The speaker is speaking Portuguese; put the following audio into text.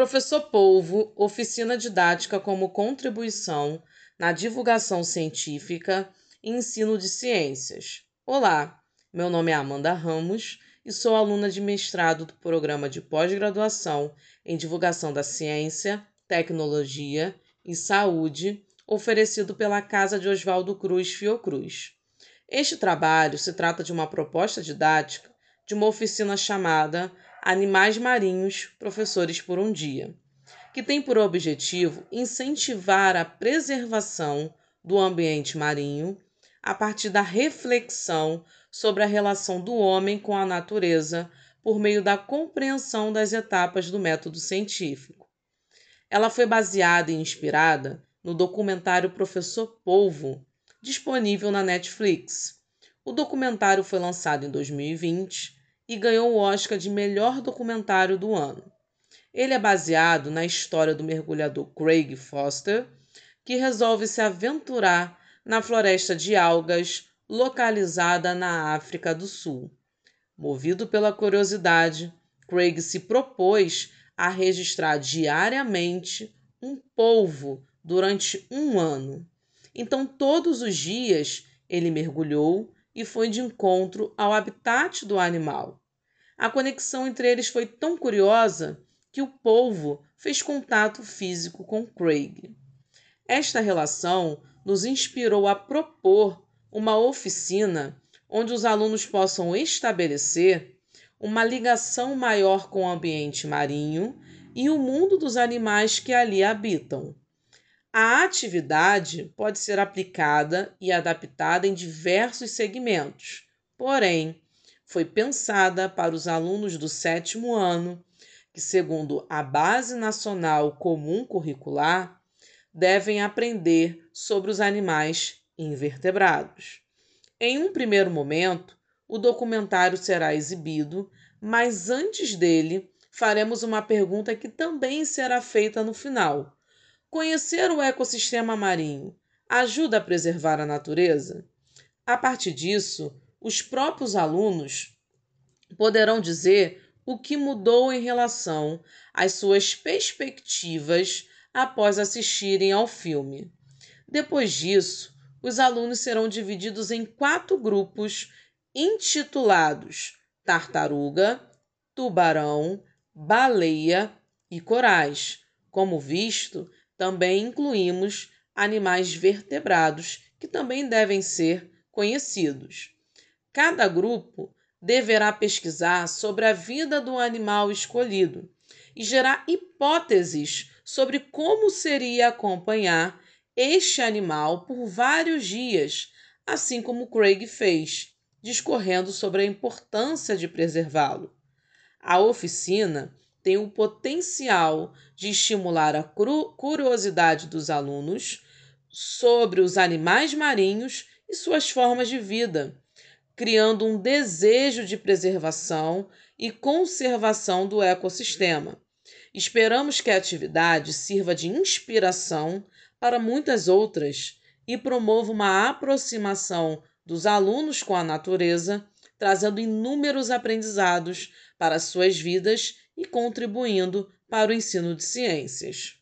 Professor Polvo, oficina didática como contribuição na divulgação científica e ensino de ciências. Olá, meu nome é Amanda Ramos e sou aluna de mestrado do programa de pós-graduação em divulgação da ciência, tecnologia e saúde, oferecido pela Casa de Oswaldo Cruz Fiocruz. Este trabalho se trata de uma proposta didática de uma oficina chamada Animais Marinhos, Professores por um Dia, que tem por objetivo incentivar a preservação do ambiente marinho a partir da reflexão sobre a relação do homem com a natureza por meio da compreensão das etapas do método científico. Ela foi baseada e inspirada no documentário Professor Polvo, disponível na Netflix. O documentário foi lançado em 2020 e ganhou o Oscar de melhor documentário do ano. Ele é baseado na história do mergulhador Craig Foster, que resolve se aventurar na floresta de algas localizada na África do Sul. Movido pela curiosidade, Craig se propôs a registrar diariamente um polvo durante um ano. Então, todos os dias, ele mergulhou e foi de encontro ao habitat do animal. A conexão entre eles foi tão curiosa que o polvo fez contato físico com Craig. Esta relação nos inspirou a propor uma oficina onde os alunos possam estabelecer uma ligação maior com o ambiente marinho e o mundo dos animais que ali habitam. A atividade pode ser aplicada e adaptada em diversos segmentos, porém, foi pensada para os alunos do sétimo ano, que, segundo a Base Nacional Comum Curricular, devem aprender sobre os animais invertebrados. Em um primeiro momento, o documentário será exibido, mas antes dele, faremos uma pergunta que também será feita no final. Conhecer o ecossistema marinho ajuda a preservar a natureza? A partir disso, os próprios alunos poderão dizer o que mudou em relação às suas perspectivas após assistirem ao filme. Depois disso, os alunos serão divididos em quatro grupos intitulados Tartaruga, Tubarão, Baleia e Corais. Como visto, também incluímos animais vertebrados que também devem ser conhecidos. Cada grupo deverá pesquisar sobre a vida do animal escolhido e gerar hipóteses sobre como seria acompanhar este animal por vários dias, assim como Craig fez, discorrendo sobre a importância de preservá-lo. A oficina tem o potencial de estimular a curiosidade dos alunos sobre os animais marinhos e suas formas de vida, criando um desejo de preservação e conservação do ecossistema. Esperamos que a atividade sirva de inspiração para muitas outras e promova uma aproximação dos alunos com a natureza, trazendo inúmeros aprendizados para suas vidas e contribuindo para o ensino de ciências.